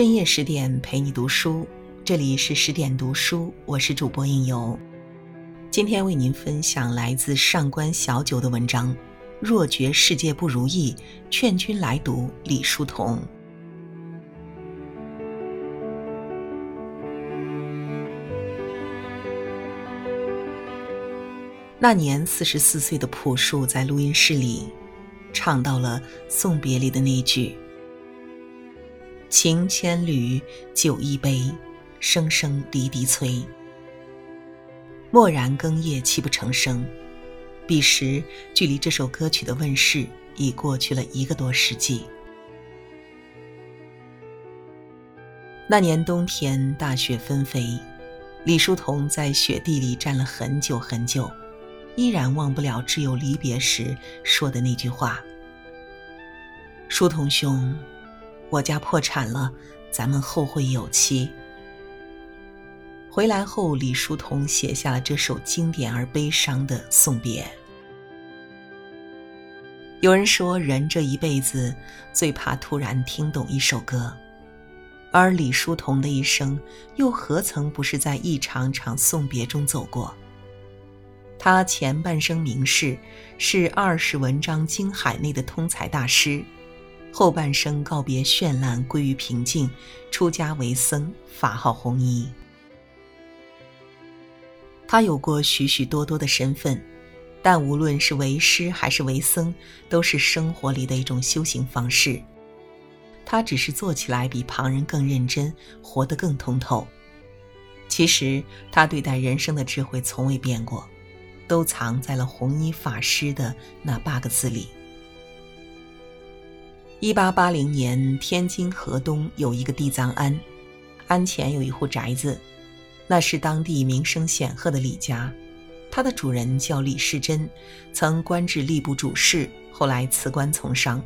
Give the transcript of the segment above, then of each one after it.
深夜十点陪你读书，这里是十点读书，我是主播应由。今天为您分享来自上官小九的文章《若觉世界不如意，劝君来读李叔同》。那年四十四岁的朴树在录音室里，唱到了送别里的那句：“情千缕，酒一杯，声声滴滴催。蓦然更夜，泣不成声。”彼时，距离这首歌曲的问世已过去了一个多世纪。那年冬天，大雪纷飞，李叔同在雪地里站了很久很久。依然忘不了挚友离别时说的那句话：“书童兄，我家破产了，咱们后会有期。”回来后，李叔同写下了这首经典而悲伤的送别。有人说，人这一辈子最怕突然听懂一首歌，而李叔同的一生又何曾不是在一场场送别中走过？他前半生名士，是二十文章经海内的通才大师；后半生告别绚烂，归于平静，出家为僧，法号弘一。他有过许许多多的身份，但无论是为师还是为僧，都是生活里的一种修行方式。他只是做起来比旁人更认真，活得更通透。其实他对待人生的智慧从未变过。都藏在了弘一法师的那八个字里。一八八零年，天津河东有一个地藏庵，庵前有一户宅子，那是当地名声显赫的李家，他的主人叫李世珍，曾官至吏部主事，后来辞官从商。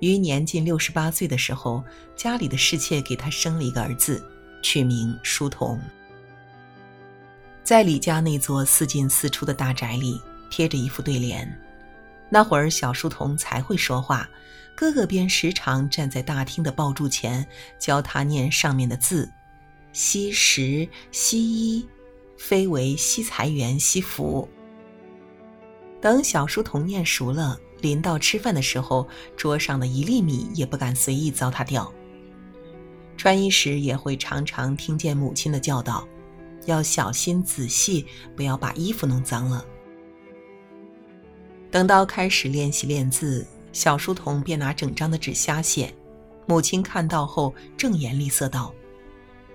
于年近六十八岁的时候，家里的侍妾给他生了一个儿子，取名书童。在李家那座四进四出的大宅里，贴着一副对联。那会儿小书童才会说话，哥哥便时常站在大厅的爆柱前教他念上面的字：惜时惜衣，非为惜财源惜福。等小书童念熟了，临到吃饭的时候，桌上的一粒米也不敢随意糟蹋掉。穿衣时也会常常听见母亲的教导。要小心仔细，不要把衣服弄脏了。等到开始练习练字，小书童便拿整张的纸瞎写。母亲看到后，正颜厉色道：“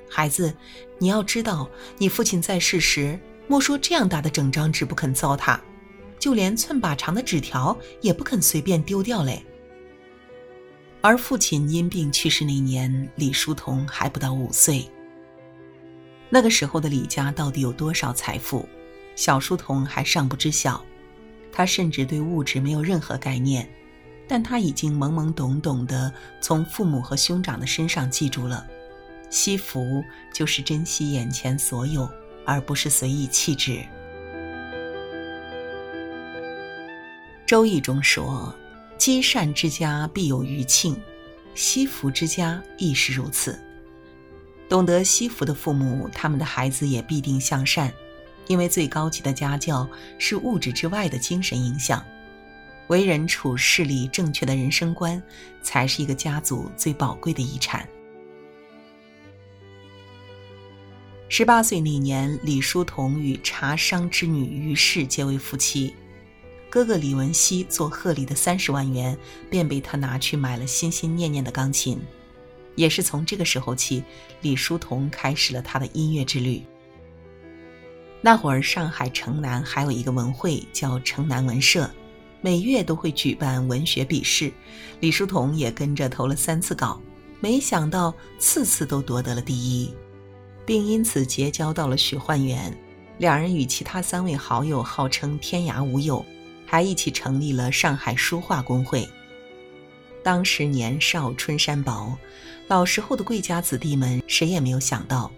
孩子，你要知道，你父亲在世时，莫说这样大的整张纸不肯糟蹋，就连寸把长的纸条也不肯随便丢掉嘞。”而父亲因病去世那年，李书童还不到五岁。那个时候的李家到底有多少财富，小书童还尚不知晓。他甚至对物质没有任何概念，但他已经懵懵懂懂地从父母和兄长的身上记住了：惜福就是珍惜眼前所有，而不是随意弃之。《周易》中说：“积善之家必有余庆，惜福之家亦是如此。”懂得惜福的父母，他们的孩子也必定向善，因为最高级的家教是物质之外的精神影响。为人处事里正确的人生观，才是一个家族最宝贵的遗产。十八岁那年，李叔同与茶商之女于氏结为夫妻，哥哥李文熙做贺礼的三十万元，便被他拿去买了心心念念的钢琴。也是从这个时候起，李叔同开始了他的音乐之旅。那会儿，上海城南还有一个文会叫城南文社，每月都会举办文学笔试，李叔同也跟着投了三次稿，没想到次次都夺得了第一，并因此结交到了许焕元，两人与其他三位好友号称天涯无友，还一起成立了上海书画工会。当时年少春山薄，老时候的贵家子弟们谁也没有想到，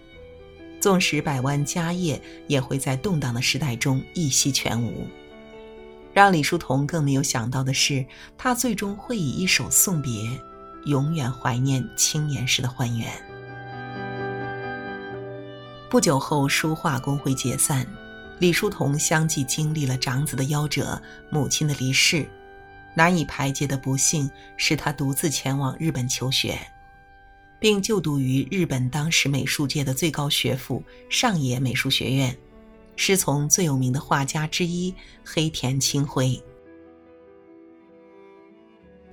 纵使百万家业，也会在动荡的时代中一息全无。让李叔同更没有想到的是，他最终会以一首送别，永远怀念青年时的欢颜。不久后，书画工会解散，李叔同相继经历了长子的夭折、母亲的离世，难以排解的不幸使他独自前往日本求学，并就读于日本当时美术界的最高学府上野美术学院，师从最有名的画家之一黑田清辉。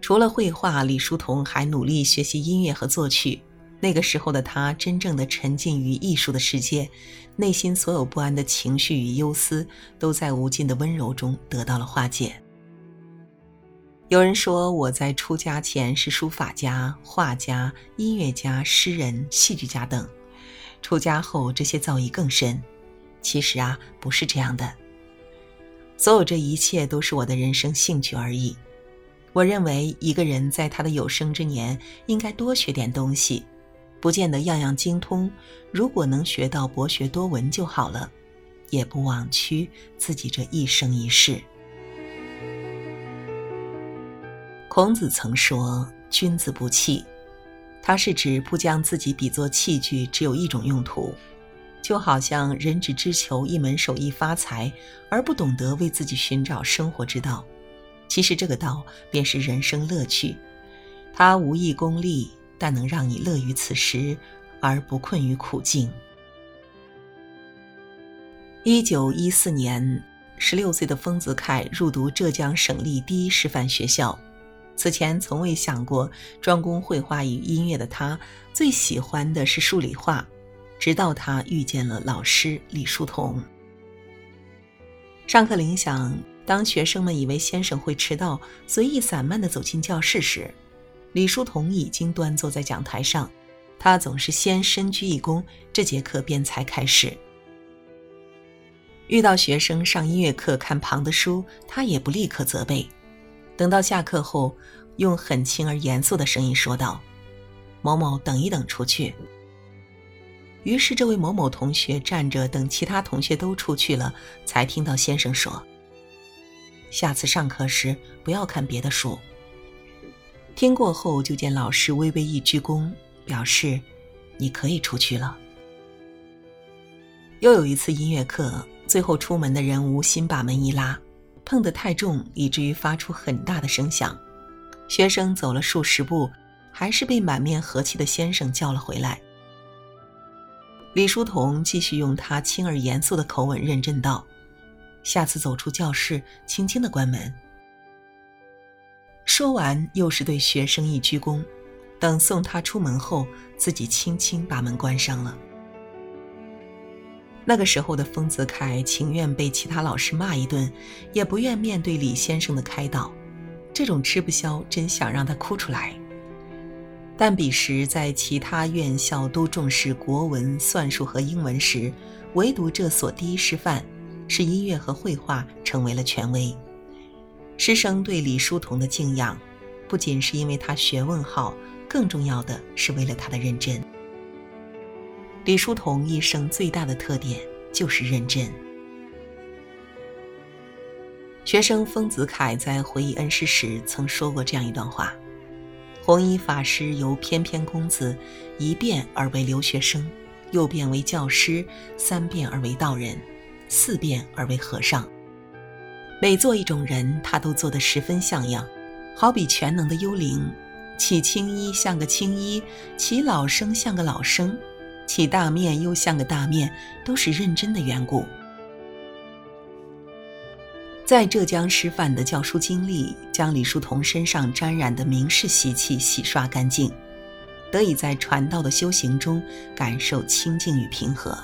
除了绘画，李叔同还努力学习音乐和作曲。那个时候的他，真正的沉浸于艺术的世界，内心所有不安的情绪与忧思，都在无尽的温柔中得到了化解。有人说，我在出家前是书法家、画家、音乐家、诗人、戏剧家等；出家后，这些造诣更深。其实啊，不是这样的。所有这一切都是我的人生兴趣而已。我认为，一个人在他的有生之年，应该多学点东西。不见得样样精通，如果能学到博学多闻就好了，也不枉屈自己这一生一世。孔子曾说：“君子不器。”他是指不将自己比作器具，只有一种用途，就好像人只知求一门手艺发财，而不懂得为自己寻找生活之道。其实这个道便是人生乐趣，它无意功利。但能让你乐于此时，而不困于苦境。一九一四年，十六岁的丰子恺入读浙江省立第一师范学校。此前从未想过专攻绘画与音乐的他，最喜欢的是数理化。直到他遇见了老师李叔同。上课铃响，当学生们以为先生会迟到，随意散漫地走进教室时，李叔同已经端坐在讲台上，他总是先深鞠一躬，这节课便才开始。遇到学生上音乐课看旁的书，他也不立刻责备，等到下课后，用很轻而严肃的声音说道：“某某，等一等，出去。”于是这位某某同学站着等其他同学都出去了，才听到先生说：“下次上课时不要看别的书。”听过后，就见老师微微一鞠躬，表示你可以出去了。又有一次音乐课，最后出门的人无心把门一拉，碰得太重，以至于发出很大的声响。学生走了数十步，还是被满面和气的先生叫了回来。李叔同继续用他轻而严肃的口吻认真道：“下次走出教室，轻轻的关门。”说完，又是对学生一鞠躬，等送他出门后，自己轻轻把门关上了。那个时候的丰子恺情愿被其他老师骂一顿，也不愿面对李先生的开导，这种吃不消，真想让他哭出来。但彼时在其他院校都重视国文、算术和英文时，唯独这所第一师范，是音乐和绘画成为了权威。师生对李叔同的敬仰，不仅是因为他学问好，更重要的是为了他的认真。李叔同一生最大的特点就是认真。学生丰子恺在回忆恩师时曾说过这样一段话：“弘一法师由翩翩公子一变而为留学生，又变为教师，三变而为道人，四变而为和尚。”每做一种人，他都做得十分像样，好比全能的幽灵，起青衣像个青衣，起老生像个老生，起大面又像个大面，都是认真的缘故。在浙江师范的教书经历，将李叔同身上沾染的名士习气洗刷干净，得以在传道的修行中感受清净与平和。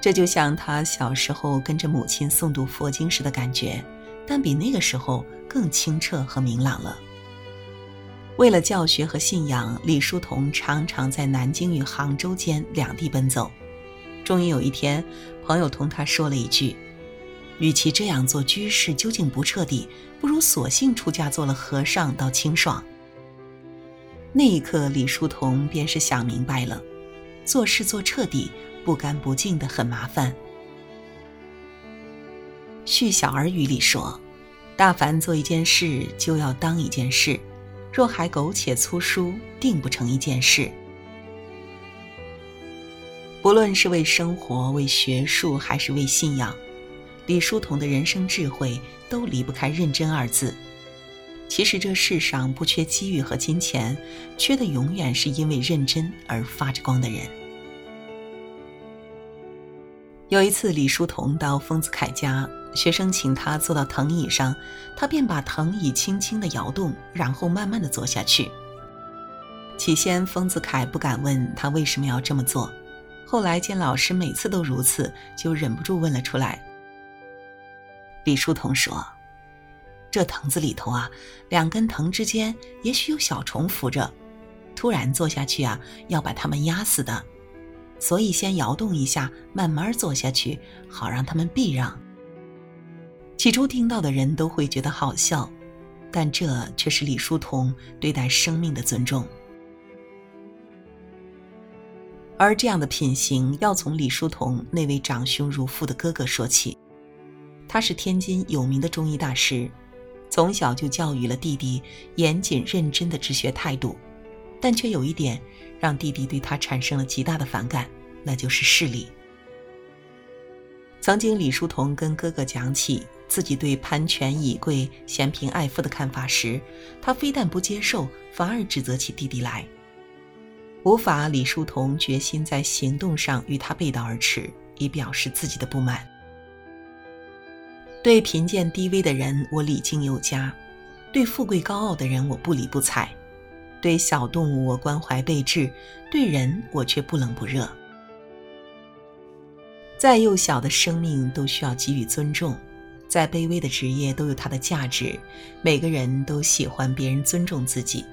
这就像他小时候跟着母亲诵读佛经时的感觉，但比那个时候更清澈和明朗了。为了教学和信仰，李叔同常常在南京与杭州间两地奔走。终于有一天，朋友同他说了一句：“与其这样做居士，究竟不彻底，不如索性出家做了和尚，倒清爽。”那一刻，李叔同便是想明白了，做事做彻底。不干不净的很麻烦。《续小儿语》里说：“大凡做一件事，就要当一件事。若还苟且粗疏，定不成一件事。不论是为生活、为学术，还是为信仰，李叔同的人生智慧都离不开“认真”二字。其实这世上不缺机遇和金钱，缺的永远是因为认真而发着光的人。有一次，李叔同到丰子恺家，学生请他坐到藤椅上，他便把藤椅轻轻地摇动，然后慢慢地坐下去。起先，丰子恺不敢问他为什么要这么做，后来见老师每次都如此，就忍不住问了出来。李叔同说。这藤子里头啊，两根藤之间也许有小虫伏着，突然坐下去啊，要把它们压死的，所以先摇动一下，慢慢坐下去，好让他们避让。起初听到的人都会觉得好笑，但这却是李叔同对待生命的尊重。而这样的品行，要从李叔同那位长兄如父的哥哥说起，他是天津有名的中医大师。从小就教育了弟弟严谨认真的治学态度，但却有一点让弟弟对他产生了极大的反感，那就是势力。曾经李叔同跟哥哥讲起自己对攀权以贵、嫌贫爱富的看法时，他非但不接受，反而指责起弟弟来。无法，李叔同决心在行动上与他背道而驰，以表示自己的不满。对贫贱低微的人，我礼敬有加；对富贵高傲的人，我不理不睬；对小动物，我关怀备至；对人，我却不冷不热。再幼小的生命都需要给予尊重，再卑微的职业都有它的价值。每个人都喜欢别人尊重自己，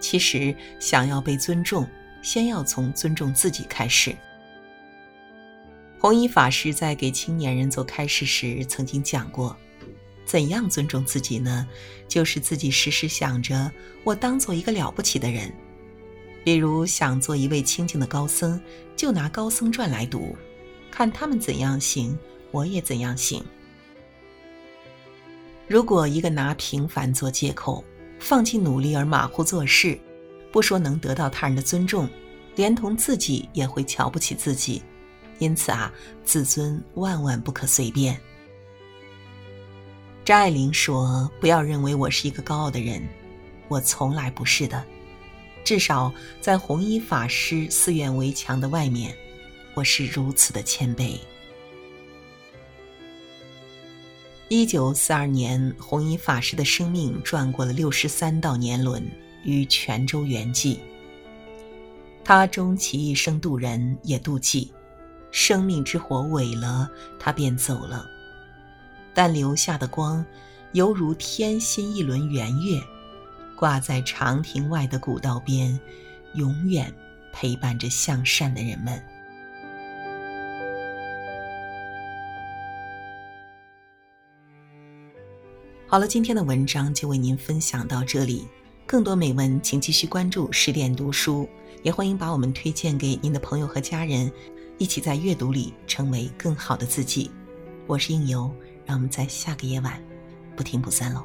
其实想要被尊重，先要从尊重自己开始。弘一法师在给青年人做开示时，曾经讲过：怎样尊重自己呢？就是自己时时想着我当做一个了不起的人。比如想做一位清净的高僧，就拿《高僧传》来读，看他们怎样行，我也怎样行。如果一个拿平凡做借口，放弃努力而马虎做事，不说能得到他人的尊重，连同自己也会瞧不起自己。因此啊，自尊万万不可随便。张爱玲说：“不要认为我是一个高傲的人，我从来不是的。至少在弘一法师寺院围墙的外面，我是如此的谦卑。”一九四二年，弘一法师的生命转过了六十三道年轮，于泉州圆寂。他终其一生渡人，也渡己。生命之火萎了，他便走了，但留下的光，犹如天心一轮圆月，挂在长亭外的古道边，永远陪伴着向善的人们。好了，今天的文章就为您分享到这里，更多美文请继续关注十点读书，也欢迎把我们推荐给您的朋友和家人。一起在阅读里成为更好的自己。我是应由，让我们在下个夜晚不听不散喽。